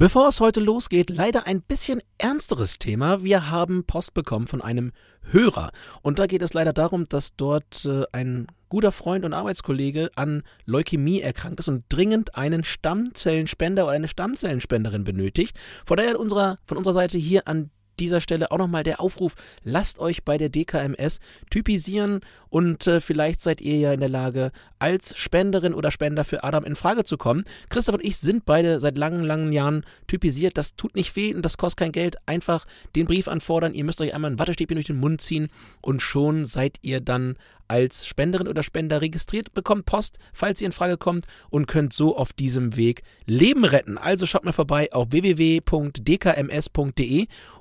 Bevor es heute losgeht, leider ein bisschen ernsteres Thema. Wir haben Post bekommen von einem Hörer. Und da geht es leider darum, dass dort äh, ein guter Freund und Arbeitskollege an Leukämie erkrankt ist und dringend einen Stammzellenspender oder eine Stammzellenspenderin benötigt. Von daher unserer, von unserer Seite hier an dieser Stelle auch nochmal der Aufruf, lasst euch bei der DKMS typisieren und äh, vielleicht seid ihr ja in der Lage, als Spenderin oder Spender für Adam in Frage zu kommen. Christoph und ich sind beide seit langen, langen Jahren typisiert. Das tut nicht weh und das kostet kein Geld. Einfach den Brief anfordern. Ihr müsst euch einmal ein Wattestäbchen durch den Mund ziehen und schon seid ihr dann als Spenderin oder Spender registriert, bekommt Post, falls ihr in Frage kommt und könnt so auf diesem Weg Leben retten. Also schaut mal vorbei auf www.dkms.de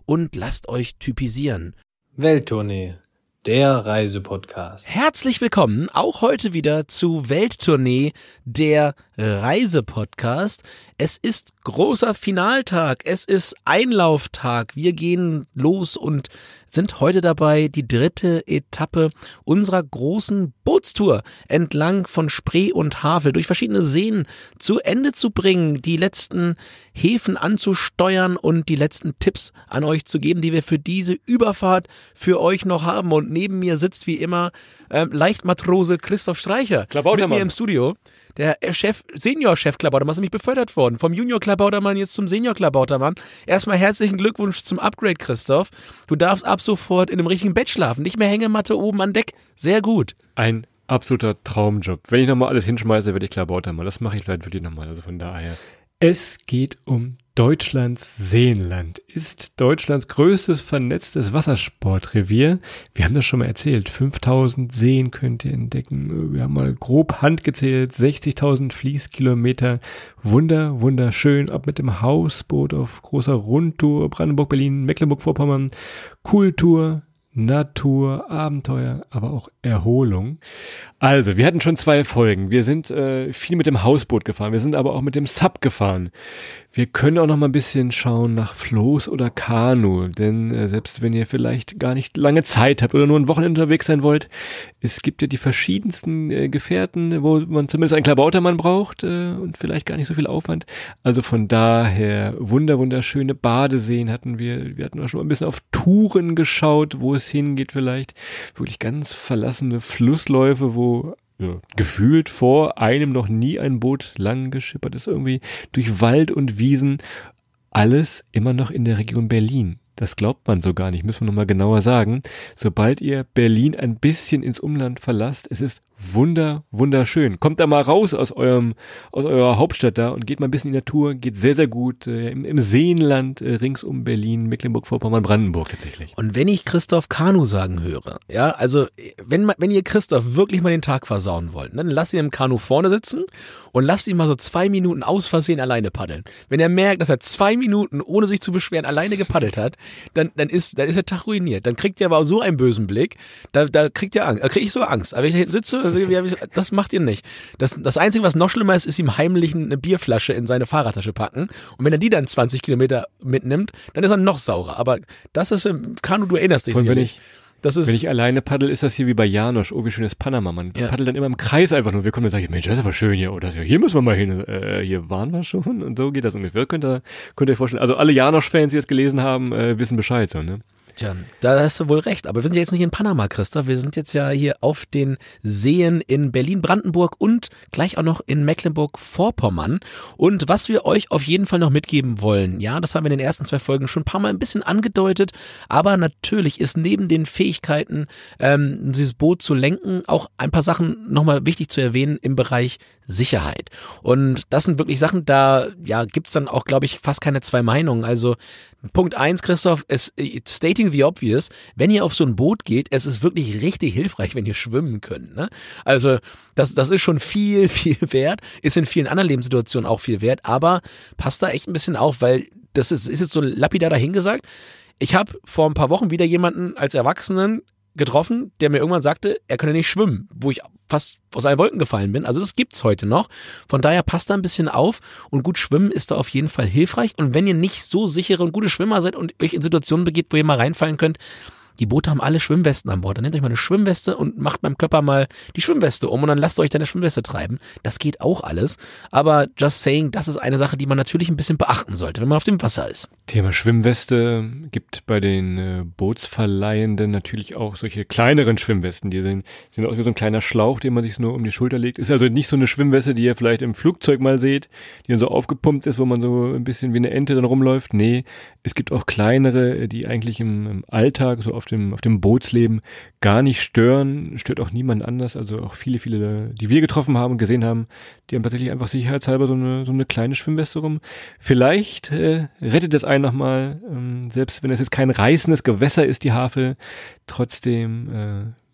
und lasst euch typisieren. Welttournee, der Reisepodcast. Herzlich willkommen auch heute wieder zu Welttournee, der Reisepodcast. Es ist großer Finaltag, es ist Einlauftag. Wir gehen los und sind heute dabei, die dritte Etappe unserer großen Bootstour entlang von Spree und Havel durch verschiedene Seen zu Ende zu bringen, die letzten Häfen anzusteuern und die letzten Tipps an euch zu geben, die wir für diese Überfahrt für euch noch haben. Und neben mir sitzt wie immer äh, Leichtmatrose Christoph Streicher mit mir im Studio. Der Chef, Senior-Chef Klabautermann ist nämlich befördert worden. Vom Junior Klabautermann jetzt zum Senior Klabautermann. Erstmal herzlichen Glückwunsch zum Upgrade, Christoph. Du darfst ab sofort in einem richtigen Bett schlafen. Nicht mehr Hängematte oben an Deck. Sehr gut. Ein absoluter Traumjob. Wenn ich nochmal alles hinschmeiße, werde ich Klabautermann. Das mache ich vielleicht wirklich nochmal. Also von daher. Es geht um Deutschlands Seenland. Ist Deutschlands größtes vernetztes Wassersportrevier. Wir haben das schon mal erzählt. 5000 Seen könnt ihr entdecken. Wir haben mal grob handgezählt. 60.000 Fließkilometer. Wunder, wunderschön. Ob mit dem Hausboot auf großer Rundtour. Brandenburg, Berlin, Mecklenburg-Vorpommern. Kultur, Natur, Abenteuer, aber auch Erholung. Also, wir hatten schon zwei Folgen. Wir sind äh, viel mit dem Hausboot gefahren, wir sind aber auch mit dem Sub gefahren. Wir können auch noch mal ein bisschen schauen nach Floß oder Kanu, denn äh, selbst wenn ihr vielleicht gar nicht lange Zeit habt oder nur ein Wochenende unterwegs sein wollt, es gibt ja die verschiedensten äh, Gefährten, wo man zumindest einen Klabautermann braucht äh, und vielleicht gar nicht so viel Aufwand. Also von daher wunder wunderschöne Badeseen hatten wir. Wir hatten auch schon mal ein bisschen auf Touren geschaut, wo es hingeht vielleicht. Wirklich ganz verlassene Flussläufe, wo ja, gefühlt vor einem noch nie ein Boot lang geschippert ist, irgendwie durch Wald und Wiesen. Alles immer noch in der Region Berlin. Das glaubt man so gar nicht, müssen wir nochmal genauer sagen. Sobald ihr Berlin ein bisschen ins Umland verlasst, es ist wunder, wunderschön. Kommt da mal raus aus eurem, aus eurer Hauptstadt da und geht mal ein bisschen in die Natur, geht sehr, sehr gut äh, im, im Seenland äh, rings um Berlin, Mecklenburg-Vorpommern, Brandenburg tatsächlich. Und wenn ich Christoph Kanu sagen höre, ja, also wenn, wenn ihr Christoph wirklich mal den Tag versauen wollt, ne, dann lasst ihn im Kanu vorne sitzen und lasst ihn mal so zwei Minuten aus Versehen alleine paddeln. Wenn er merkt, dass er zwei Minuten, ohne sich zu beschweren, alleine gepaddelt hat, dann, dann ist, dann ist der Tag ruiniert. Dann kriegt ihr aber so einen bösen Blick, da, da kriegt ihr Angst, da krieg ich so Angst. Aber wenn ich da hinten sitze, also, das macht ihr nicht. Das, das Einzige, was noch schlimmer ist, ist ihm heimlich eine Bierflasche in seine Fahrradtasche packen. Und wenn er die dann 20 Kilometer mitnimmt, dann ist er noch saurer. Aber das ist, Kanu, du erinnerst dich ich, das ist, Wenn ich alleine paddel, ist das hier wie bei Janosch. Oh, wie schönes Panama. Man ja. paddelt dann immer im Kreis einfach nur. Wir kommen und sagen, Mensch, das ist aber schön hier. Oder oh, hier müssen wir mal hin. Äh, hier waren wir schon. Und so geht das ungefähr. Könnt ihr, könnt ihr euch vorstellen. Also alle Janosch-Fans, die das gelesen haben, äh, wissen Bescheid. So, ne? Tja, da hast du wohl recht. Aber wir sind ja jetzt nicht in Panama, Christoph. Wir sind jetzt ja hier auf den Seen in Berlin-Brandenburg und gleich auch noch in Mecklenburg-Vorpommern. Und was wir euch auf jeden Fall noch mitgeben wollen, ja, das haben wir in den ersten zwei Folgen schon ein paar Mal ein bisschen angedeutet. Aber natürlich ist neben den Fähigkeiten, ähm, dieses Boot zu lenken, auch ein paar Sachen nochmal wichtig zu erwähnen im Bereich Sicherheit. Und das sind wirklich Sachen, da ja, gibt's dann auch, glaube ich, fast keine zwei Meinungen. Also Punkt eins, Christoph, es, stating the obvious, wenn ihr auf so ein Boot geht, es ist wirklich richtig hilfreich, wenn ihr schwimmen könnt. Ne? Also das, das ist schon viel, viel wert, ist in vielen anderen Lebenssituationen auch viel wert, aber passt da echt ein bisschen auf, weil das ist, ist jetzt so lapidar dahingesagt. Ich habe vor ein paar Wochen wieder jemanden als Erwachsenen getroffen, der mir irgendwann sagte, er könne nicht schwimmen, wo ich fast aus allen Wolken gefallen bin. Also das gibt's heute noch. Von daher passt da ein bisschen auf und gut schwimmen ist da auf jeden Fall hilfreich. Und wenn ihr nicht so sichere und gute Schwimmer seid und euch in Situationen begebt, wo ihr mal reinfallen könnt, die Boote haben alle Schwimmwesten an Bord. Dann nehmt euch mal eine Schwimmweste und macht beim Körper mal die Schwimmweste um und dann lasst euch deine Schwimmweste treiben. Das geht auch alles. Aber just saying, das ist eine Sache, die man natürlich ein bisschen beachten sollte, wenn man auf dem Wasser ist. Thema Schwimmweste gibt bei den äh, Bootsverleihenden natürlich auch solche kleineren Schwimmwesten. Die sind, sind auch wie so ein kleiner Schlauch, den man sich nur um die Schulter legt. Ist also nicht so eine Schwimmweste, die ihr vielleicht im Flugzeug mal seht, die dann so aufgepumpt ist, wo man so ein bisschen wie eine Ente dann rumläuft. Nee, es gibt auch kleinere, die eigentlich im, im Alltag, so auf dem, auf dem Bootsleben gar nicht stören, stört auch niemand anders. Also auch viele, viele, die wir getroffen haben und gesehen haben, die haben tatsächlich einfach sicherheitshalber so eine, so eine kleine Schwimmweste rum. Vielleicht äh, rettet das einen nochmal, ähm, selbst wenn es jetzt kein reißendes Gewässer ist, die Havel, trotzdem äh,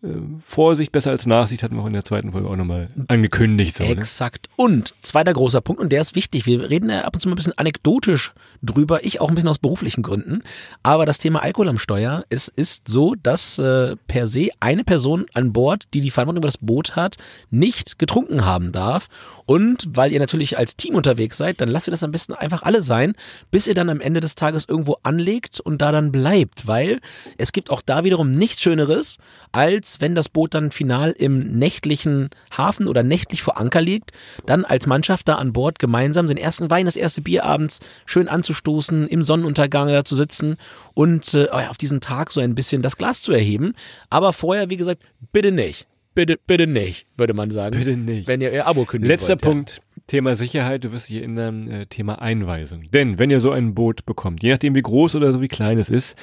Vorsicht besser als Nachsicht hatten wir auch in der zweiten Folge auch nochmal angekündigt. So, ne? Exakt. Ne? Und zweiter großer Punkt, und der ist wichtig, wir reden ja ab und zu mal ein bisschen anekdotisch drüber, ich auch ein bisschen aus beruflichen Gründen, aber das Thema Alkohol am Steuer, es ist so, dass äh, per se eine Person an Bord, die die Verantwortung über das Boot hat, nicht getrunken haben darf. Und weil ihr natürlich als Team unterwegs seid, dann lasst ihr das am besten einfach alle sein, bis ihr dann am Ende des Tages irgendwo anlegt und da dann bleibt, weil es gibt auch da wiederum nichts Schöneres, als wenn das Boot dann final im nächtlichen Hafen oder nächtlich vor Anker liegt, dann als Mannschaft da an Bord gemeinsam den ersten Wein, das erste Bier abends schön anzustoßen, im Sonnenuntergang da zu sitzen und äh, auf diesen Tag so ein bisschen das Glas zu erheben. Aber vorher, wie gesagt, bitte nicht. Bitte, bitte nicht, würde man sagen. Bitte nicht. Wenn ihr ihr Abo kündigt. Letzter wollt, Punkt, ja. Thema Sicherheit, du wirst dich erinnern, äh, Thema Einweisung. Denn wenn ihr so ein Boot bekommt, je nachdem wie groß oder so wie klein es ist,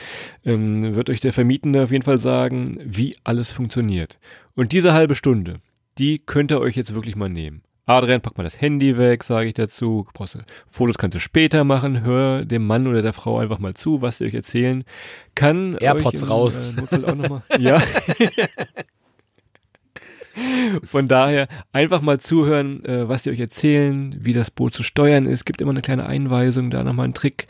ähm, wird euch der Vermietende auf jeden Fall sagen, wie alles funktioniert. Und diese halbe Stunde, die könnt ihr euch jetzt wirklich mal nehmen. Adrian, pack mal das Handy weg, sage ich dazu. Fotos kannst du später machen. Hör dem Mann oder der Frau einfach mal zu, was sie euch erzählen. Kann AirPods euch im, raus. Äh, ja. Von daher einfach mal zuhören, äh, was die euch erzählen, wie das Boot zu steuern ist. Gibt immer eine kleine Einweisung, da nochmal einen Trick.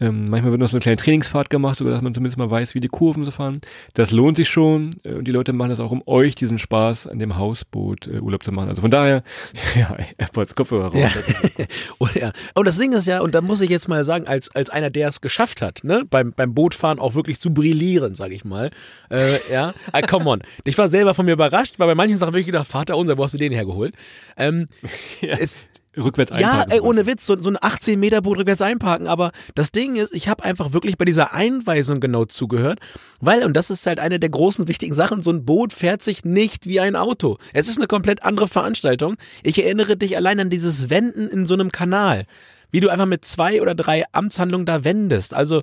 Ähm, manchmal wird noch so eine kleine Trainingsfahrt gemacht, oder dass man zumindest mal weiß, wie die Kurven so fahren. Das lohnt sich schon äh, und die Leute machen das auch, um euch diesen Spaß an dem Hausboot äh, Urlaub zu machen. Also von daher, ja, AirPods, Kopfhörer raus. Ja. und, ja. und das Ding ist ja, und da muss ich jetzt mal sagen, als, als einer, der es geschafft hat, ne, beim, beim Bootfahren auch wirklich zu brillieren, sag ich mal. Äh, ja, ah, come on. Ich war selber von mir überrascht, weil bei manchen Sachen wirklich gedacht, Vater unser, wo hast du den hergeholt? Ähm, ja. es, rückwärts einparken. Ja, ey, ohne Witz, so, so ein 18 Meter Boot rückwärts einparken. Aber das Ding ist, ich habe einfach wirklich bei dieser Einweisung genau zugehört, weil, und das ist halt eine der großen wichtigen Sachen, so ein Boot fährt sich nicht wie ein Auto. Es ist eine komplett andere Veranstaltung. Ich erinnere dich allein an dieses Wenden in so einem Kanal wie du einfach mit zwei oder drei Amtshandlungen da wendest. Also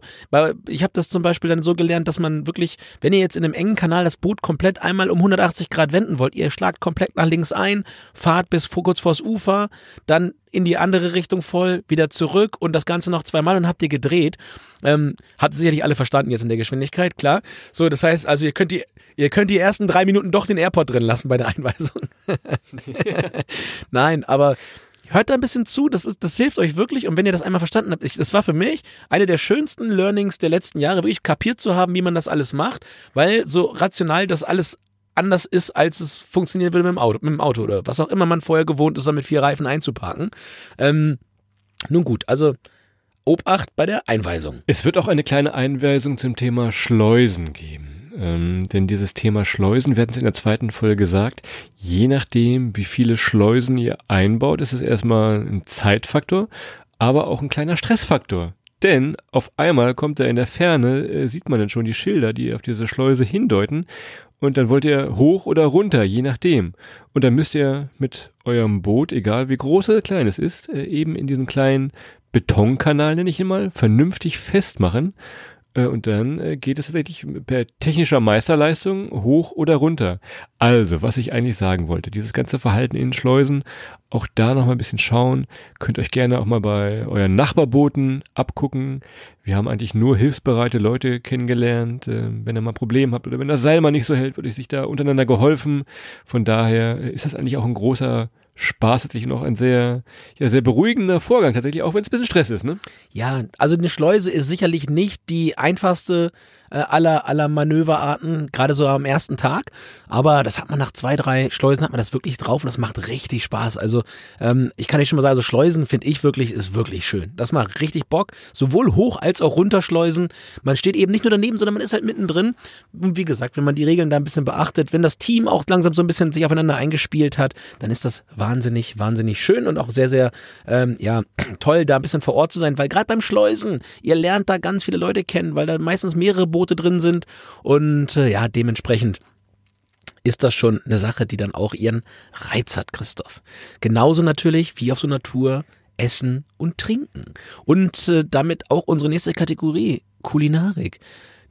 ich habe das zum Beispiel dann so gelernt, dass man wirklich, wenn ihr jetzt in einem engen Kanal das Boot komplett einmal um 180 Grad wenden wollt, ihr schlagt komplett nach links ein, fahrt bis kurz vors Ufer, dann in die andere Richtung voll, wieder zurück und das Ganze noch zweimal und habt ihr gedreht. Ähm, habt sicherlich alle verstanden jetzt in der Geschwindigkeit, klar. So, das heißt also, ihr könnt die, ihr könnt die ersten drei Minuten doch den Airport drin lassen bei der Einweisung. Nein, aber Hört da ein bisschen zu, das, ist, das hilft euch wirklich. Und wenn ihr das einmal verstanden habt, ich, das war für mich eine der schönsten Learnings der letzten Jahre, wirklich kapiert zu haben, wie man das alles macht, weil so rational das alles anders ist, als es funktionieren würde mit dem Auto, mit dem Auto oder was auch immer man vorher gewohnt ist, da mit vier Reifen einzuparken. Ähm, nun gut, also Obacht bei der Einweisung. Es wird auch eine kleine Einweisung zum Thema Schleusen geben. Ähm, denn dieses Thema Schleusen, wir hatten es in der zweiten Folge gesagt, je nachdem, wie viele Schleusen ihr einbaut, ist es erstmal ein Zeitfaktor, aber auch ein kleiner Stressfaktor. Denn auf einmal kommt da in der Ferne, äh, sieht man dann schon die Schilder, die auf diese Schleuse hindeuten. Und dann wollt ihr hoch oder runter, je nachdem. Und dann müsst ihr mit eurem Boot, egal wie groß oder klein es ist, äh, eben in diesen kleinen Betonkanal, nenne ich ihn mal, vernünftig festmachen. Äh, und dann äh, geht es tatsächlich per technischer Meisterleistung hoch oder runter. Also, was ich eigentlich sagen wollte, dieses ganze Verhalten in Schleusen, auch da noch mal ein bisschen schauen. Könnt euch gerne auch mal bei euren Nachbarbooten abgucken. Wir haben eigentlich nur hilfsbereite Leute kennengelernt. Ähm, wenn ihr mal ein Problem habt oder wenn das Seil mal nicht so hält, wird euch sich da untereinander geholfen. Von daher ist das eigentlich auch ein großer Spaß tatsächlich noch ein sehr, ja, sehr beruhigender Vorgang tatsächlich, auch wenn es ein bisschen Stress ist, ne? Ja, also eine Schleuse ist sicherlich nicht die einfachste äh, aller, aller Manöverarten, gerade so am ersten Tag. Aber das hat man nach zwei, drei Schleusen hat man das wirklich drauf und das macht richtig Spaß. Also ähm, ich kann nicht schon mal sagen, also Schleusen finde ich wirklich, ist wirklich schön. Das macht richtig Bock. Sowohl hoch als auch runterschleusen. Man steht eben nicht nur daneben, sondern man ist halt mittendrin. Und wie gesagt, wenn man die Regeln da ein bisschen beachtet, wenn das Team auch langsam so ein bisschen sich aufeinander eingespielt hat, dann ist das wahnsinnig, wahnsinnig schön und auch sehr, sehr ähm, ja, toll, da ein bisschen vor Ort zu sein, weil gerade beim Schleusen, ihr lernt da ganz viele Leute kennen, weil da meistens mehrere Boote drin sind und äh, ja, dementsprechend ist das schon eine Sache, die dann auch ihren Reiz hat, Christoph. Genauso natürlich wie auf so einer Tour Essen und Trinken. Und äh, damit auch unsere nächste Kategorie, Kulinarik.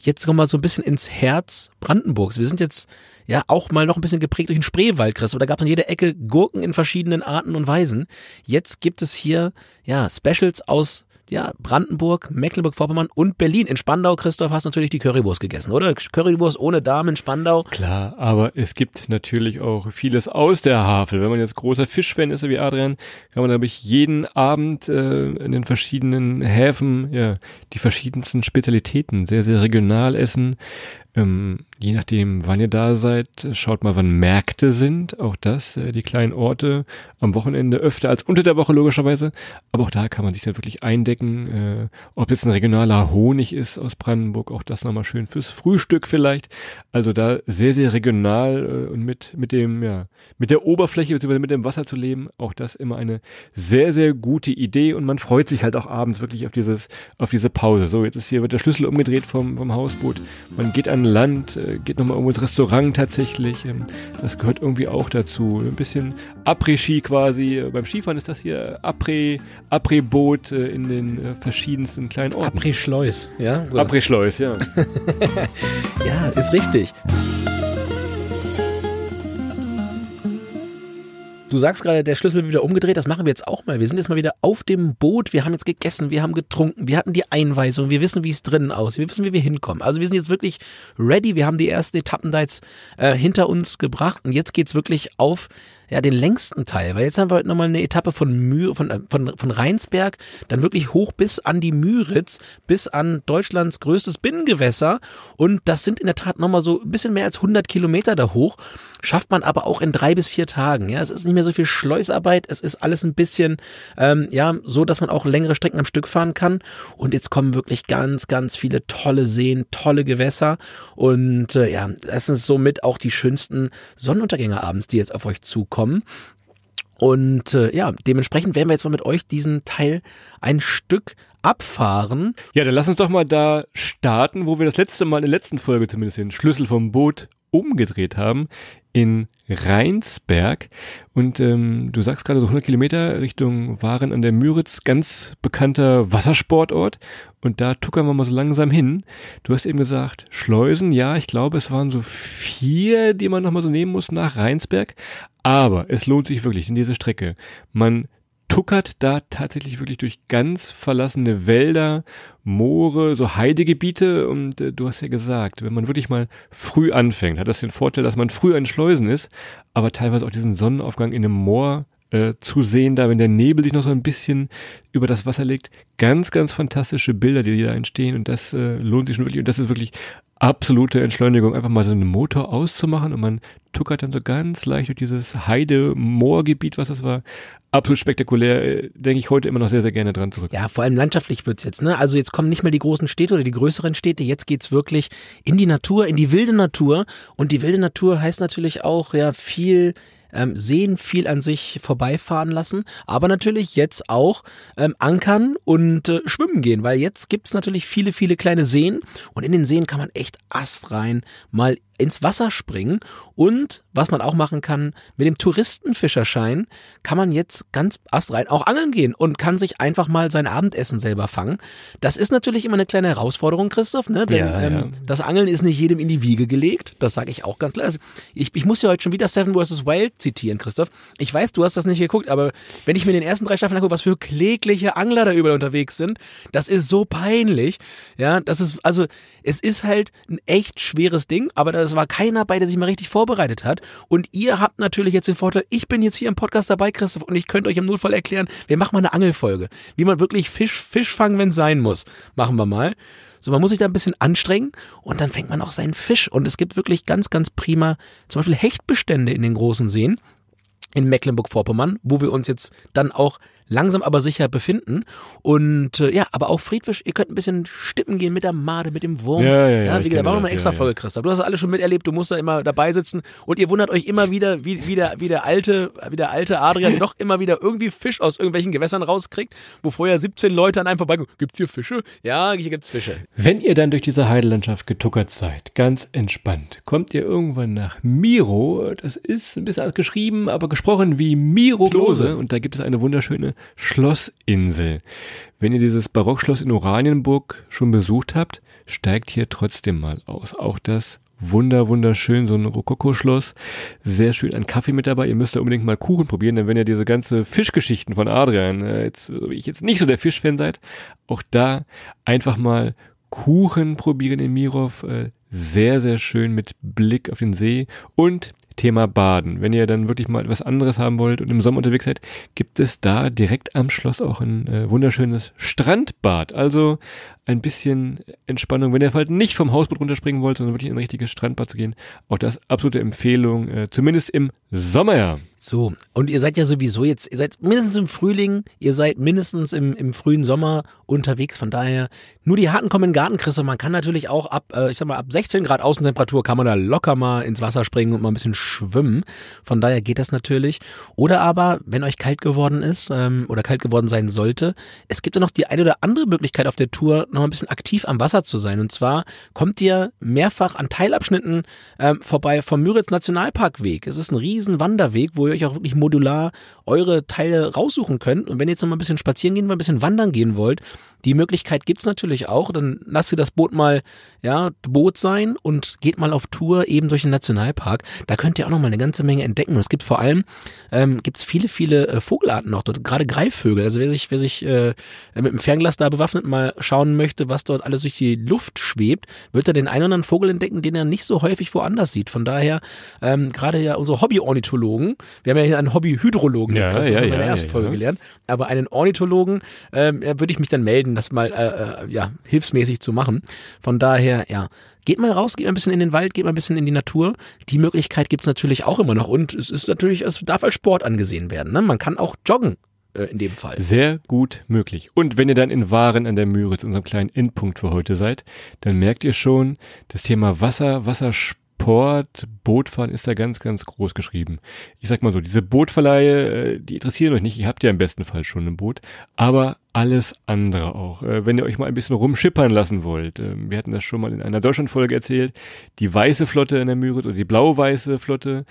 Jetzt kommen wir so ein bisschen ins Herz Brandenburgs. Wir sind jetzt ja auch mal noch ein bisschen geprägt durch den Spreewald, Christoph. Da gab es an jeder Ecke Gurken in verschiedenen Arten und Weisen. Jetzt gibt es hier ja Specials aus ja, Brandenburg, Mecklenburg-Vorpommern und Berlin. In Spandau, Christoph, hast natürlich die Currywurst gegessen, oder? Currywurst ohne Darm in Spandau. Klar, aber es gibt natürlich auch vieles aus der Havel. Wenn man jetzt großer Fischfan ist, wie Adrian, kann man, glaube ich, jeden Abend äh, in den verschiedenen Häfen ja, die verschiedensten Spezialitäten sehr, sehr regional essen. Ähm, je nachdem, wann ihr da seid, schaut mal, wann Märkte sind. Auch das, äh, die kleinen Orte am Wochenende öfter als unter der Woche logischerweise. Aber auch da kann man sich dann wirklich eindecken. Äh, ob jetzt ein regionaler Honig ist aus Brandenburg, auch das nochmal schön fürs Frühstück vielleicht. Also da sehr, sehr regional äh, und mit, mit dem, ja, mit der Oberfläche bzw. mit dem Wasser zu leben. Auch das immer eine sehr, sehr gute Idee und man freut sich halt auch abends wirklich auf dieses, auf diese Pause. So, jetzt ist hier, wird der Schlüssel umgedreht vom, vom Hausboot. Man geht an Land, äh, geht nochmal irgendwo ins Restaurant tatsächlich. Ähm, das gehört irgendwie auch dazu. Ein bisschen Après-Ski quasi. Beim Skifahren ist das hier Après, Après-Boot äh, in den äh, verschiedensten kleinen Orten. Après-Schleus, ja? Après-Schleus, ja. ja, ist richtig. Du sagst gerade, der Schlüssel wird wieder umgedreht, das machen wir jetzt auch mal. Wir sind jetzt mal wieder auf dem Boot, wir haben jetzt gegessen, wir haben getrunken, wir hatten die Einweisung, wir wissen, wie es drinnen aussieht, wir wissen, wie wir hinkommen. Also wir sind jetzt wirklich ready, wir haben die ersten Etappen da jetzt äh, hinter uns gebracht. Und jetzt geht's wirklich auf ja, den längsten Teil, weil jetzt haben wir heute nochmal eine Etappe von, Müh von, äh, von, von Rheinsberg, dann wirklich hoch bis an die Müritz, bis an Deutschlands größtes Binnengewässer. Und das sind in der Tat nochmal so ein bisschen mehr als 100 Kilometer da hoch, schafft man aber auch in drei bis vier Tagen, ja, es ist nicht mehr so viel Schleusarbeit, es ist alles ein bisschen, ähm, ja, so, dass man auch längere Strecken am Stück fahren kann. Und jetzt kommen wirklich ganz, ganz viele tolle Seen, tolle Gewässer. Und äh, ja, das sind somit auch die schönsten Sonnenuntergänge abends, die jetzt auf euch zukommen kommen. Und äh, ja, dementsprechend werden wir jetzt mal mit euch diesen Teil ein Stück abfahren. Ja, dann lass uns doch mal da starten, wo wir das letzte Mal in der letzten Folge zumindest den Schlüssel vom Boot umgedreht haben in Rheinsberg. Und ähm, du sagst gerade so 100 Kilometer Richtung Waren an der Müritz, ganz bekannter Wassersportort. Und da tuckern wir mal so langsam hin. Du hast eben gesagt, Schleusen, ja, ich glaube, es waren so vier, die man nochmal so nehmen muss nach Rheinsberg. Aber es lohnt sich wirklich in diese Strecke. Man tuckert da tatsächlich wirklich durch ganz verlassene Wälder, Moore, so Heidegebiete. Und äh, du hast ja gesagt, wenn man wirklich mal früh anfängt, hat das den Vorteil, dass man früh an Schleusen ist, aber teilweise auch diesen Sonnenaufgang in einem Moor äh, zu sehen, da wenn der Nebel sich noch so ein bisschen über das Wasser legt. Ganz, ganz fantastische Bilder, die da entstehen und das äh, lohnt sich schon wirklich und das ist wirklich absolute Entschleunigung, einfach mal so einen Motor auszumachen und man tuckert dann so ganz leicht durch dieses Heide-Moorgebiet, was das war. Absolut spektakulär, äh, denke ich heute immer noch sehr, sehr gerne dran zurück. Ja, vor allem landschaftlich wird's jetzt, ne? Also jetzt kommen nicht mehr die großen Städte oder die größeren Städte, jetzt geht's wirklich in die Natur, in die wilde Natur. Und die wilde Natur heißt natürlich auch, ja, viel ähm, sehen, viel an sich vorbeifahren lassen, aber natürlich jetzt auch ähm, ankern und äh, schwimmen gehen, weil jetzt gibt's natürlich viele, viele kleine Seen und in den Seen kann man echt astrein mal ins Wasser springen und was man auch machen kann, mit dem Touristenfischerschein kann man jetzt ganz astrein auch angeln gehen und kann sich einfach mal sein Abendessen selber fangen. Das ist natürlich immer eine kleine Herausforderung, Christoph, ne? Denn Ja, ja. ähm, das Angeln ist nicht jedem in die Wiege gelegt. Das sage ich auch ganz klar. Also ich, ich muss ja heute schon wieder Seven vs. Wild zitieren, Christoph. Ich weiß, du hast das nicht geguckt, aber wenn ich mir in den ersten drei Staffeln angucke, was für klägliche Angler da überall unterwegs sind, das ist so peinlich. Ja, das ist, also, es ist halt ein echt schweres Ding, aber das war keiner bei, der sich mal richtig vorbereitet hat. Und ihr habt natürlich jetzt den Vorteil, ich bin jetzt hier im Podcast dabei, Christoph, und ich könnte euch im Notfall erklären, wir machen mal eine Angelfolge. Wie man wirklich Fisch, Fisch fangen, wenn es sein muss. Machen wir mal. So, man muss sich da ein bisschen anstrengen und dann fängt man auch seinen Fisch. Und es gibt wirklich ganz, ganz prima, zum Beispiel Hechtbestände in den großen Seen in Mecklenburg-Vorpommern, wo wir uns jetzt dann auch langsam aber sicher befinden. Und äh, ja, aber auch Friedfisch, ihr könnt ein bisschen stippen gehen mit der Made, mit dem Wurm. Ja, ja, ja. wie gesagt, machen wir mal extra ja, Folge, Christoph. Du hast das alles schon miterlebt, du musst da immer dabei sitzen und ihr wundert euch immer wieder, wie, wie, der, wie, der, alte, wie der alte Adrian doch immer wieder irgendwie Fisch aus irgendwelchen Gewässern rauskriegt, wo vorher 17 Leute an einem vorbeikommen. Gibt's hier Fische? Ja, hier gibt's Fische. Wenn ihr dann durch diese Heidelandschaft getuckert seid, ganz entspannt, kommt ihr irgendwann nach Miro. Das ist ein bisschen geschrieben, aber gesprochen wie Miro Klose. Und da gibt es eine wunderschöne Schlossinsel. Wenn ihr dieses Barockschloss in Oranienburg schon besucht habt, steigt hier trotzdem mal aus. Auch das wunder, wunderschön, so ein Rokoko-Schloss. Sehr schön, ein Kaffee mit dabei. Ihr müsst da unbedingt mal Kuchen probieren, denn wenn ihr diese ganze Fischgeschichten von Adrian, äh, jetzt, so wie ich jetzt nicht so der Fischfan seid, auch da einfach mal Kuchen probieren in Mirov. Äh, sehr, sehr schön mit Blick auf den See und Thema Baden. Wenn ihr dann wirklich mal etwas anderes haben wollt und im Sommer unterwegs seid, gibt es da direkt am Schloss auch ein äh, wunderschönes Strandbad. Also ein bisschen Entspannung, wenn ihr halt nicht vom Hausboot runterspringen wollt, sondern wirklich in ein richtiges Strandbad zu gehen. Auch das absolute Empfehlung, äh, zumindest im Sommer. So, und ihr seid ja sowieso jetzt, ihr seid mindestens im Frühling, ihr seid mindestens im, im frühen Sommer unterwegs, von daher nur die Harten kommen in den Garten, Chris, und man kann natürlich auch ab, äh, ich sag mal, ab 16 Grad Außentemperatur kann man da locker mal ins Wasser springen und mal ein bisschen schwimmen, von daher geht das natürlich. Oder aber, wenn euch kalt geworden ist ähm, oder kalt geworden sein sollte, es gibt ja noch die eine oder andere Möglichkeit auf der Tour, noch ein bisschen aktiv am Wasser zu sein. Und zwar kommt ihr mehrfach an Teilabschnitten ähm, vorbei vom Müritz Nationalparkweg. Es ist ein riesen Wanderweg, wo ihr euch auch wirklich modular eure Teile raussuchen könnt. Und wenn ihr jetzt noch mal ein bisschen spazieren gehen wollt, ein bisschen wandern gehen wollt, die Möglichkeit gibt's natürlich auch. Dann lasst ihr das Boot mal, ja, Boot sein und geht mal auf Tour eben durch den Nationalpark. Da könnt ihr auch noch mal eine ganze Menge entdecken. Und es gibt vor allem, ähm, gibt's viele, viele äh, Vogelarten noch dort, gerade Greifvögel. Also wer sich, wer sich äh, mit dem Fernglas da bewaffnet mal schauen möchte, was dort alles durch die Luft schwebt, wird er den einen oder anderen Vogel entdecken, den er nicht so häufig woanders sieht. Von daher, ähm, gerade ja unsere Hobby-Ornithologen, wir haben ja hier einen Hobby-Hydrologen, ja, das ja, schon in der ersten Folge gelernt, aber einen Ornithologen ähm, würde ich mich dann melden, das mal äh, äh, ja, hilfsmäßig zu machen. Von daher, ja, Geht mal raus, geht mal ein bisschen in den Wald, geht mal ein bisschen in die Natur. Die Möglichkeit gibt's natürlich auch immer noch. Und es ist natürlich, es darf als Sport angesehen werden. Ne? Man kann auch joggen äh, in dem Fall. Sehr gut möglich. Und wenn ihr dann in Waren an der Müritz, unserem kleinen Endpunkt für heute seid, dann merkt ihr schon, das Thema Wasser, Wassersport, Port, Bootfahren ist da ganz, ganz groß geschrieben. Ich sag mal so, diese Bootverleihe, äh, die interessieren euch nicht. Ihr habt ja im besten Fall schon ein Boot. Aber alles andere auch. Äh, wenn ihr euch mal ein bisschen rumschippern lassen wollt. Ähm, wir hatten das schon mal in einer Deutschlandfolge erzählt. Die weiße Flotte in der Müritz oder die blau-weiße Flotte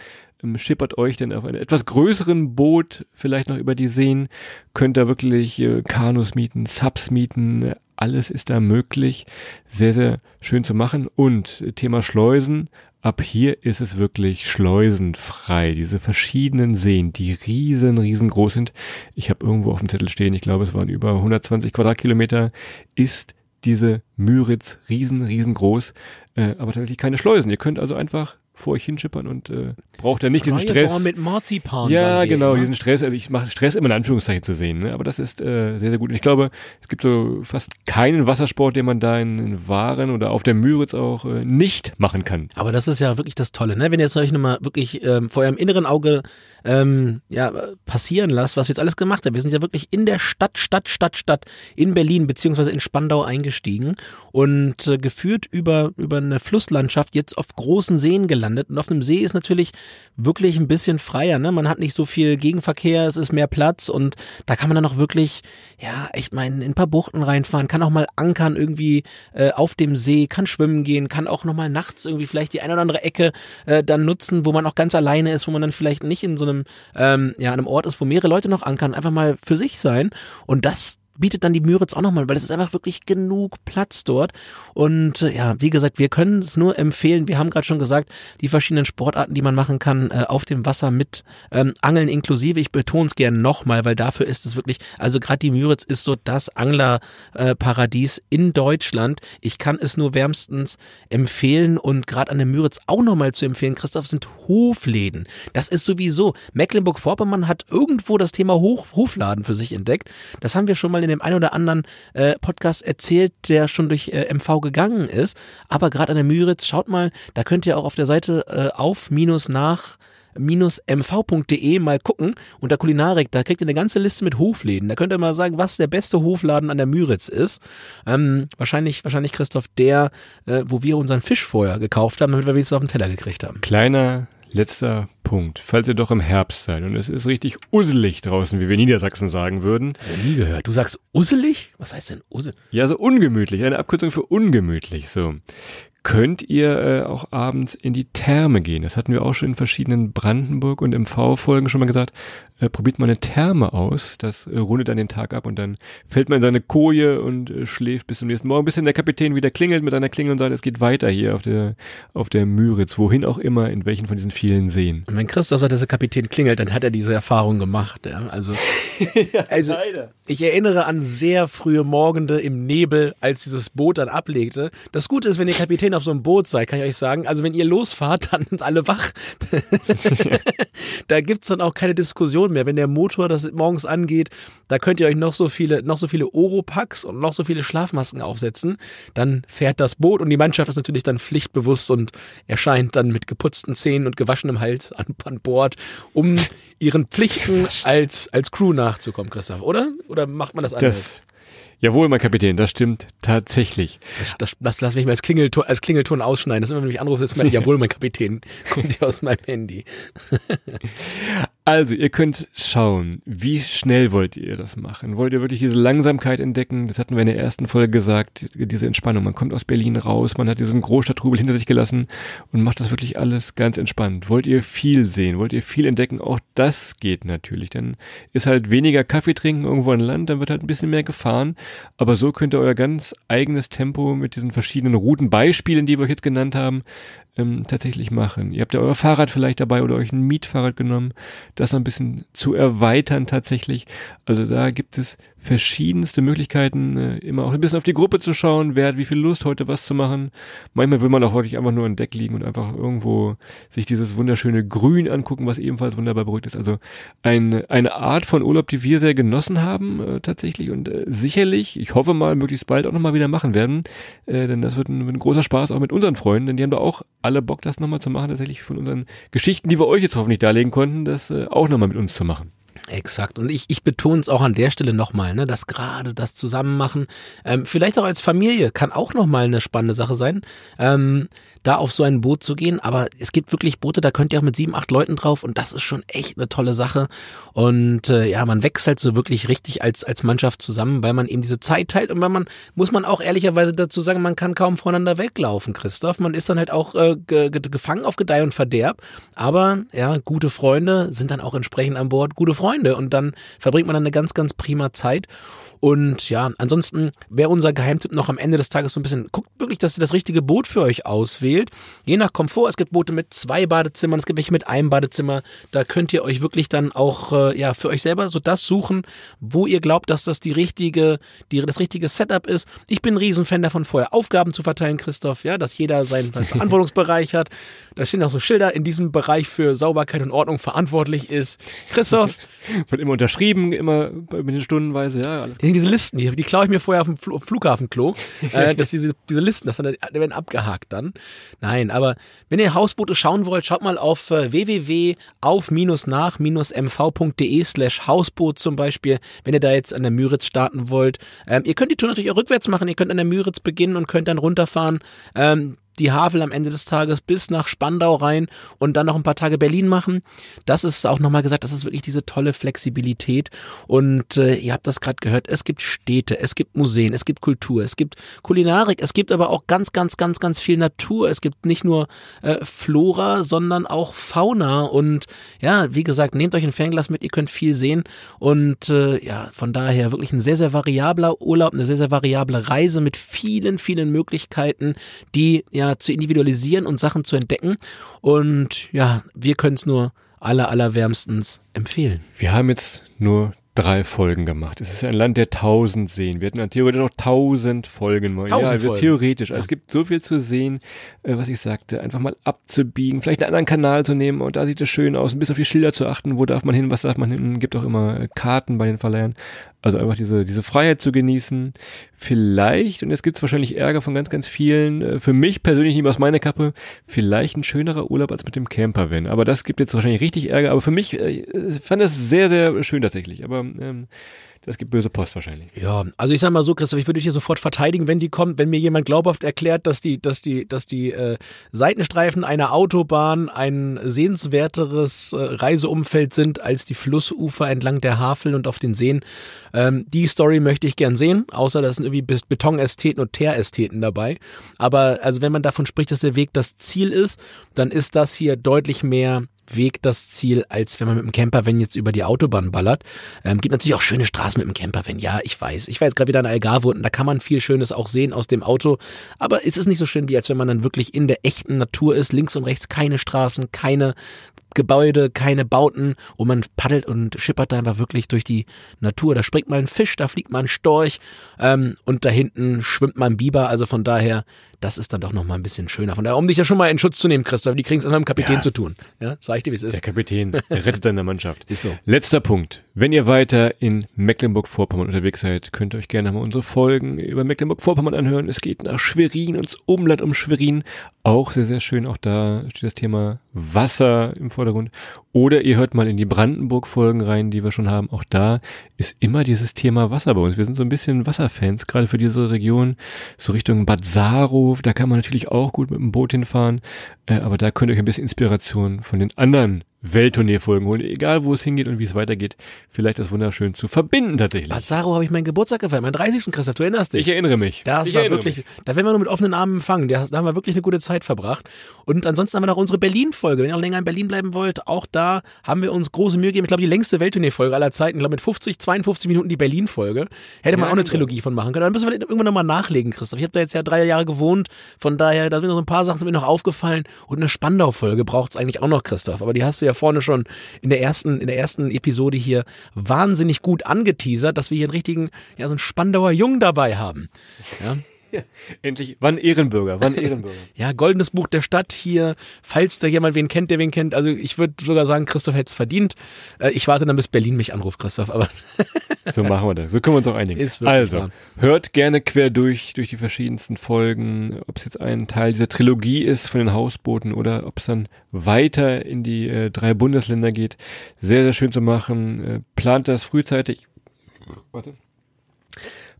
ähm, schippert euch dann auf einem etwas größeren Boot vielleicht noch über die Seen. Könnt da wirklich äh, Kanus mieten, Subs mieten, alles ist da möglich. Sehr, sehr schön zu machen. Und Thema Schleusen. Ab hier ist es wirklich schleusenfrei. Diese verschiedenen Seen, die riesen, riesengroß sind. Ich habe irgendwo auf dem Zettel stehen, ich glaube, es waren über 120 Quadratkilometer, ist diese Müritz riesen, riesengroß, äh, aber tatsächlich keine Schleusen. Ihr könnt also einfach vor euch hinschippern und äh, braucht ja nicht Freie diesen Stress. Bar mit Marzipan. Ja, genau, diesen Stress. Also ich mache Stress immer in Anführungszeichen zu sehen, ne? aber das ist äh, sehr, sehr gut. Und ich glaube, es gibt so fast keinen Wassersport, den man da in, in Waren oder auf der Müritz auch äh, nicht machen kann. Aber das ist ja wirklich das Tolle, ne? Wenn ihr jetzt euch nochmal wirklich ähm, vor eurem inneren Auge ähm, ja, passieren lasst, was wir jetzt alles gemacht haben. Wir sind ja wirklich in der Stadt, Stadt, Stadt, Stadt in Berlin beziehungsweise in Spandau eingestiegen und äh, geführt über, über eine Flusslandschaft jetzt auf großen Seen gelandet. Und auf einem See ist natürlich wirklich ein bisschen freier. Ne? Man hat nicht so viel Gegenverkehr, es ist mehr Platz und da kann man dann auch wirklich, ja, echt mal in, in ein paar Buchten reinfahren, kann auch mal ankern irgendwie äh, auf dem See, kann schwimmen gehen, kann auch nochmal nachts irgendwie vielleicht die eine oder andere Ecke äh, dann nutzen, wo man auch ganz alleine ist, wo man dann vielleicht nicht in so einem, ähm, ja, einem Ort ist, wo mehrere Leute noch ankern, einfach mal für sich sein. Und das bietet dann die Müritz auch nochmal, weil es ist einfach wirklich genug Platz dort. Und äh, ja, wie gesagt, wir können es nur empfehlen. Wir haben gerade schon gesagt, die verschiedenen Sportarten, die man machen kann, äh, auf dem Wasser mit ähm, Angeln inklusive. Ich betone es gerne nochmal, weil dafür ist es wirklich, also gerade die Müritz ist so das Anglerparadies äh, in Deutschland. Ich kann es nur wärmstens empfehlen und gerade an der Müritz auch nochmal zu empfehlen, Christoph, sind Hofläden. Das ist sowieso, Mecklenburg-Vorpommern hat irgendwo das Thema Hof, Hofladen für sich entdeckt. Das haben wir schon mal in dem einen oder anderen äh, Podcast erzählt, der schon durch äh, MV gegangen ist. Aber gerade an der Müritz, schaut mal, da könnt ihr auch auf der Seite äh, auf minus nach mv.de mal gucken unter Kulinarik, da kriegt ihr eine ganze Liste mit Hofläden. Da könnt ihr mal sagen, was der beste Hofladen an der Müritz ist. Ähm, wahrscheinlich, wahrscheinlich Christoph, der, äh, wo wir unseren Fisch vorher gekauft haben, damit wir wenigstens auf den Teller gekriegt haben. Kleiner letzter Punkt. Falls ihr doch im Herbst seid und es ist richtig usselig draußen, wie wir Niedersachsen sagen würden. Ja, nie gehört. Du sagst usselig? Was heißt denn usselig? Ja, so ungemütlich. Eine Abkürzung für ungemütlich. So könnt ihr äh, auch abends in die Therme gehen. Das hatten wir auch schon in verschiedenen Brandenburg- und MV-Folgen schon mal gesagt äh, probiert mal eine Therme aus. Das äh, rundet dann den Tag ab und dann fällt man in seine Koje und äh, schläft bis zum nächsten Morgen, bis dann der Kapitän wieder klingelt mit einer Klingel und sagt, es geht weiter hier auf der, auf der Müritz, wohin auch immer, in welchen von diesen vielen Seen. Und wenn Christoph sagt, dass der Kapitän klingelt, dann hat er diese Erfahrung gemacht. Ja? Also, ja, also ich erinnere an sehr frühe Morgende im Nebel, als dieses Boot dann ablegte. Das Gute ist, wenn ihr Kapitän auf so einem Boot seid, kann ich euch sagen, also wenn ihr losfahrt, dann sind alle wach. da gibt's dann auch keine Diskussion mehr. Wenn der Motor das morgens angeht, da könnt ihr euch noch so viele, noch so viele Oropax und noch so viele Schlafmasken aufsetzen. Dann fährt das Boot und die Mannschaft ist natürlich dann pflichtbewusst und erscheint dann mit geputzten Zähnen und gewaschenem Hals an, an Bord, um ihren Pflichten als, als Crew nachzukommen, Christoph, oder? Oder macht man das anders? Das Jawohl, mein Kapitän, das stimmt tatsächlich. Das, das, das lass mich mal als Klingelton, als Klingelton ausschneiden. Das ist immer, wenn mich anrufst, ist mal, jawohl, mein Kapitän, kommt hier aus meinem Handy. Also, ihr könnt schauen, wie schnell wollt ihr das machen? Wollt ihr wirklich diese Langsamkeit entdecken? Das hatten wir in der ersten Folge gesagt, diese Entspannung. Man kommt aus Berlin raus, man hat diesen Großstadtrubel hinter sich gelassen und macht das wirklich alles ganz entspannt. Wollt ihr viel sehen? Wollt ihr viel entdecken? Auch das geht natürlich. Dann ist halt weniger Kaffee trinken irgendwo an Land, dann wird halt ein bisschen mehr gefahren. Aber so könnt ihr euer ganz eigenes Tempo mit diesen verschiedenen Routenbeispielen, die wir euch jetzt genannt haben, ähm, tatsächlich machen. Ihr habt ja euer Fahrrad vielleicht dabei oder euch ein Mietfahrrad genommen, das noch ein bisschen zu erweitern tatsächlich. Also da gibt es verschiedenste Möglichkeiten, äh, immer auch ein bisschen auf die Gruppe zu schauen, wer hat wie viel Lust, heute was zu machen. Manchmal will man auch wirklich einfach nur an Deck liegen und einfach irgendwo sich dieses wunderschöne Grün angucken, was ebenfalls wunderbar beruhigt ist. Also ein, eine Art von Urlaub, die wir sehr genossen haben äh, tatsächlich und äh, sicherlich, ich hoffe mal, möglichst bald auch nochmal wieder machen werden, äh, denn das wird ein, ein großer Spaß auch mit unseren Freunden, denn die haben da auch alle Bock, das nochmal zu machen, tatsächlich von unseren Geschichten, die wir euch jetzt hoffentlich darlegen konnten, das äh, auch nochmal mit uns zu machen. Exakt. Und ich, ich betone es auch an der Stelle nochmal, ne, dass gerade das Zusammenmachen, ähm, vielleicht auch als Familie, kann auch nochmal eine spannende Sache sein. Ähm, da auf so ein Boot zu gehen. Aber es gibt wirklich Boote, da könnt ihr auch mit sieben, acht Leuten drauf und das ist schon echt eine tolle Sache. Und äh, ja, man wächst halt so wirklich richtig als, als Mannschaft zusammen, weil man eben diese Zeit teilt und weil man, muss man auch ehrlicherweise dazu sagen, man kann kaum voneinander weglaufen, Christoph. Man ist dann halt auch äh, ge gefangen auf Gedeih und Verderb. Aber ja, gute Freunde sind dann auch entsprechend an Bord gute Freunde und dann verbringt man dann eine ganz, ganz prima Zeit. Und ja, ansonsten wäre unser Geheimtipp noch am Ende des Tages so ein bisschen, guckt wirklich, dass ihr das richtige Boot für euch auswählt. Je nach Komfort, es gibt Boote mit zwei Badezimmern, es gibt welche mit einem Badezimmer. Da könnt ihr euch wirklich dann auch äh, ja für euch selber so das suchen, wo ihr glaubt, dass das die richtige, die, das richtige Setup ist. Ich bin ein Riesenfan davon, vorher Aufgaben zu verteilen, Christoph, ja, dass jeder seinen Verantwortungsbereich hat. Da stehen auch so Schilder in diesem Bereich für Sauberkeit und Ordnung verantwortlich ist. Christoph. Wird immer unterschrieben, immer mit den Stundenweise, ja. Alles diese Listen, die, die klaue ich mir vorher auf dem Fl Flughafenklo, äh, dass diese, diese Listen, das dann, die werden abgehakt dann. Nein, aber wenn ihr Hausboote schauen wollt, schaut mal auf äh, www.auf-nach-mv.de slash Hausboot zum Beispiel, wenn ihr da jetzt an der Müritz starten wollt. Ähm, ihr könnt die Tour natürlich auch rückwärts machen, ihr könnt an der Müritz beginnen und könnt dann runterfahren. Ähm, die Havel am Ende des Tages bis nach Spandau rein und dann noch ein paar Tage Berlin machen. Das ist auch nochmal gesagt, das ist wirklich diese tolle Flexibilität. Und äh, ihr habt das gerade gehört, es gibt Städte, es gibt Museen, es gibt Kultur, es gibt Kulinarik, es gibt aber auch ganz, ganz, ganz, ganz viel Natur. Es gibt nicht nur äh, Flora, sondern auch Fauna. Und ja, wie gesagt, nehmt euch ein Fernglas mit, ihr könnt viel sehen. Und äh, ja, von daher wirklich ein sehr, sehr variabler Urlaub, eine sehr, sehr variable Reise mit vielen, vielen Möglichkeiten, die ja ja, zu individualisieren und Sachen zu entdecken. Und ja, wir können es nur aller, allerwärmstens empfehlen. Wir haben jetzt nur drei Folgen gemacht. Es ist ein Land der tausend Seen. Wir hätten dann theoretisch auch tausend Folgen mal. Tausend ja, Folgen. theoretisch. Also Ja. es gibt so viel zu sehen, äh, was ich sagte. Einfach mal abzubiegen, vielleicht einen anderen Kanal zu nehmen und da sieht es schön aus. Ein bisschen auf die Schilder zu achten. Wo darf man hin, was darf man hin? Gibt auch immer äh, Karten bei den Verleihern. Also einfach diese, diese Freiheit zu genießen. Vielleicht, und jetzt gibt es wahrscheinlich Ärger von ganz, ganz vielen, äh, für mich persönlich nicht aus meiner Kappe, vielleicht ein schönerer Urlaub als mit dem Camper-Van. Aber das gibt jetzt wahrscheinlich richtig Ärger. Aber für mich, äh, ich fand das sehr, sehr schön tatsächlich. Aber ähm, das gibt böse Post wahrscheinlich. Ja, also ich sag mal so, Christoph, ich würde dich hier sofort verteidigen, wenn die kommt, wenn mir jemand glaubhaft erklärt, dass die, dass die, dass die äh, Seitenstreifen einer Autobahn ein sehenswerteres äh, Reiseumfeld sind als die Flussufer entlang der Havel und auf den Seen. Ähm, die Story möchte ich gern sehen, außer da sind irgendwie Betonästheten und Teerästheten dabei. Aber also wenn man davon spricht, dass der Weg das Ziel ist, dann ist das hier deutlich mehr Weg das Ziel, als wenn man mit dem Campervan jetzt über die Autobahn ballert. Ähm, gibt natürlich auch schöne Straßen mit dem Campervan. Ja, ich weiß. Ich jetzt gerade wieder in Algarve und da kann man viel Schönes auch sehen aus dem Auto. Aber es ist nicht so schön, wie als wenn man dann wirklich in der echten Natur ist. Links und rechts keine Straßen, keine Gebäude, keine Bauten und man paddelt und schippert da einfach wirklich durch die Natur. Da springt mal ein Fisch, da fliegt mal ein Storch ähm, und da hinten schwimmt mal ein Biber. Also von daher das ist dann doch noch mal ein bisschen schöner. Von daher, um dich ja schon mal in Schutz zu nehmen, Christoph, die kriegen es mit dem Kapitän ja. zu tun. Ja, sag ich dir, wie es ist. Der Kapitän rettet deine Mannschaft. Ist so. Letzter Punkt. Wenn ihr weiter in Mecklenburg-Vorpommern unterwegs seid, könnt ihr euch gerne mal unsere Folgen über Mecklenburg-Vorpommern anhören. Es geht nach Schwerin, ins Umland um Schwerin. Auch sehr, sehr schön. Auch da steht das Thema Wasser im Vordergrund. Oder ihr hört mal in die Brandenburg-Folgen rein, die wir schon haben. Auch da ist immer dieses Thema Wasser bei uns. Wir sind so ein bisschen Wasserfans, gerade für diese Region, so Richtung Bad Saro. Da kann man natürlich auch gut mit dem Boot hinfahren. Äh, aber da könnt ihr euch ein bisschen Inspiration von den anderen Welttournee-Folgen holen, egal wo es hingeht und wie es weitergeht. Vielleicht das wunderschön zu verbinden tatsächlich. Bazaro habe ich meinen Geburtstag gefeiert, meinen 30. Christoph, du erinnerst dich. Ich erinnere mich. Das ich war wirklich, mich. da werden wir nur mit offenen Armen empfangen. Da, haben wir wirklich eine gute Zeit verbracht. Und ansonsten haben wir noch unsere Berlin-Folge. Wenn ihr auch länger in Berlin bleiben wollt, auch da haben wir uns große Mühe gegeben. Ich glaube, die längste Welttournee-Folge aller Zeiten. Ich glaube, mit 50, 52 Minuten die Berlin-Folge. Hätte man ja, auch eine Trilogie von machen können. Dann müssen wir irgendwann nochmal nachlegen, Christoph. Ich habe da jetzt ja drei Jahre gewohnt. Von daher, da sind noch ein paar Sachen sind mir noch aufgefallen. Und eine Spandau-Folge braucht es eigentlich auch noch, Christoph. Aber die hast du ja vorne schon in der ersten, in der ersten Episode hier wahnsinnig gut angeteasert, dass wir hier einen richtigen, ja, so einen Spandauer Jung dabei haben. Ja. Ja, endlich, wann Ehrenbürger, wann Ehrenbürger. ja, goldenes Buch der Stadt hier, falls da jemand wen kennt, der wen kennt. Also ich würde sogar sagen, Christoph hätte es verdient. Äh, ich warte dann, bis Berlin mich anruft, Christoph, aber. so machen wir das. So können wir uns auch einigen. also, wahr. hört gerne quer durch, durch die verschiedensten Folgen, ob es jetzt ein Teil dieser Trilogie ist von den Hausbooten oder ob es dann weiter in die äh, drei Bundesländer geht. Sehr, sehr schön zu machen. Äh, plant das frühzeitig. Warte.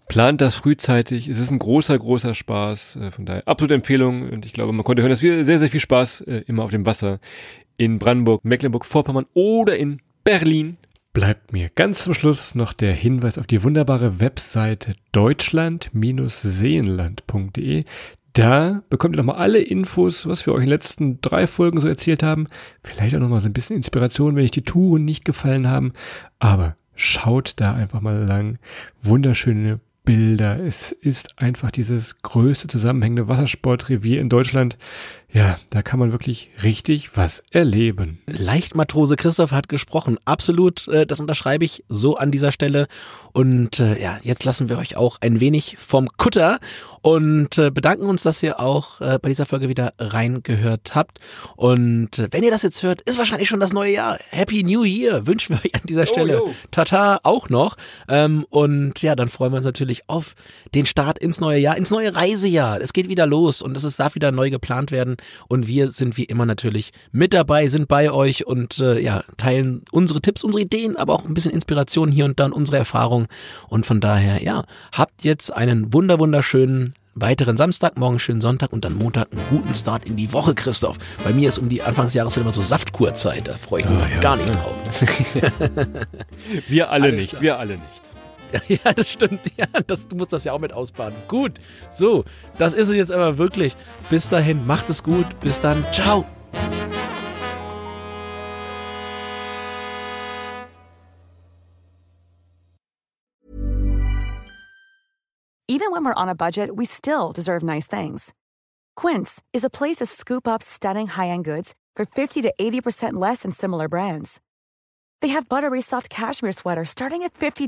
Plant das frühzeitig. Es ist ein großer, großer Spaß. Äh, von daher absolute Empfehlung. Und ich glaube, man konnte hören, dass wir sehr, sehr viel Spaß äh, immer auf dem Wasser in Brandenburg, Mecklenburg-Vorpommern oder in Berlin. Bleibt mir ganz zum Schluss noch der Hinweis auf die wunderbare Webseite deutschland-seenland.de. Da bekommt ihr nochmal alle Infos, was wir euch in den letzten drei Folgen so erzählt haben. Vielleicht auch nochmal so ein bisschen Inspiration, wenn euch die Touren nicht gefallen haben. Aber schaut da einfach mal lang. Wunderschöne Bilder. Es ist einfach dieses größte zusammenhängende Wassersportrevier in Deutschland. Ja, da kann man wirklich richtig was erleben. Leichtmatrose Christoph hat gesprochen. Absolut, äh, das unterschreibe ich so an dieser Stelle. Und äh, ja, jetzt lassen wir euch auch ein wenig vom Kutter und äh, bedanken uns, dass ihr auch bei dieser Folge wieder reingehört habt. Und wenn ihr das jetzt hört, ist wahrscheinlich schon das neue Jahr. Happy New Year wünschen wir euch an dieser Stelle. Oh, Tata auch noch. Ähm, und ja, dann freuen wir uns natürlich auf den Start ins neue Jahr, ins neue Reisejahr. Es geht wieder los und es darf wieder neu geplant werden. Und wir sind wie immer natürlich mit dabei, sind bei euch und äh, ja, teilen unsere Tipps, unsere Ideen, aber auch ein bisschen Inspiration hier und da und unsere Erfahrungen. Und von daher, ja, habt jetzt einen wunder wunderschönen weiteren Samstag, morgen schönen Sonntag und dann Montag einen guten Start in die Woche, Christoph. Bei mir ist um die Anfangsjahreszeit immer so Saftkurzeit, da freue ich mich oh, ja, gar nicht ja. drauf. wir alle Alles nicht, klar. wir alle nicht. Ja, das stimmt. Ja, das, du musst das ja auch mit ausbaden. Gut. So, das ist es jetzt aber wirklich. Bis dahin, macht es gut. Bis dann. Ciao. Even when we're on a budget, we still deserve nice things. Quince is a place to scoop up stunning high-end goods for 50 to 80% less than similar brands. They have buttery soft cashmere sweaters starting at $50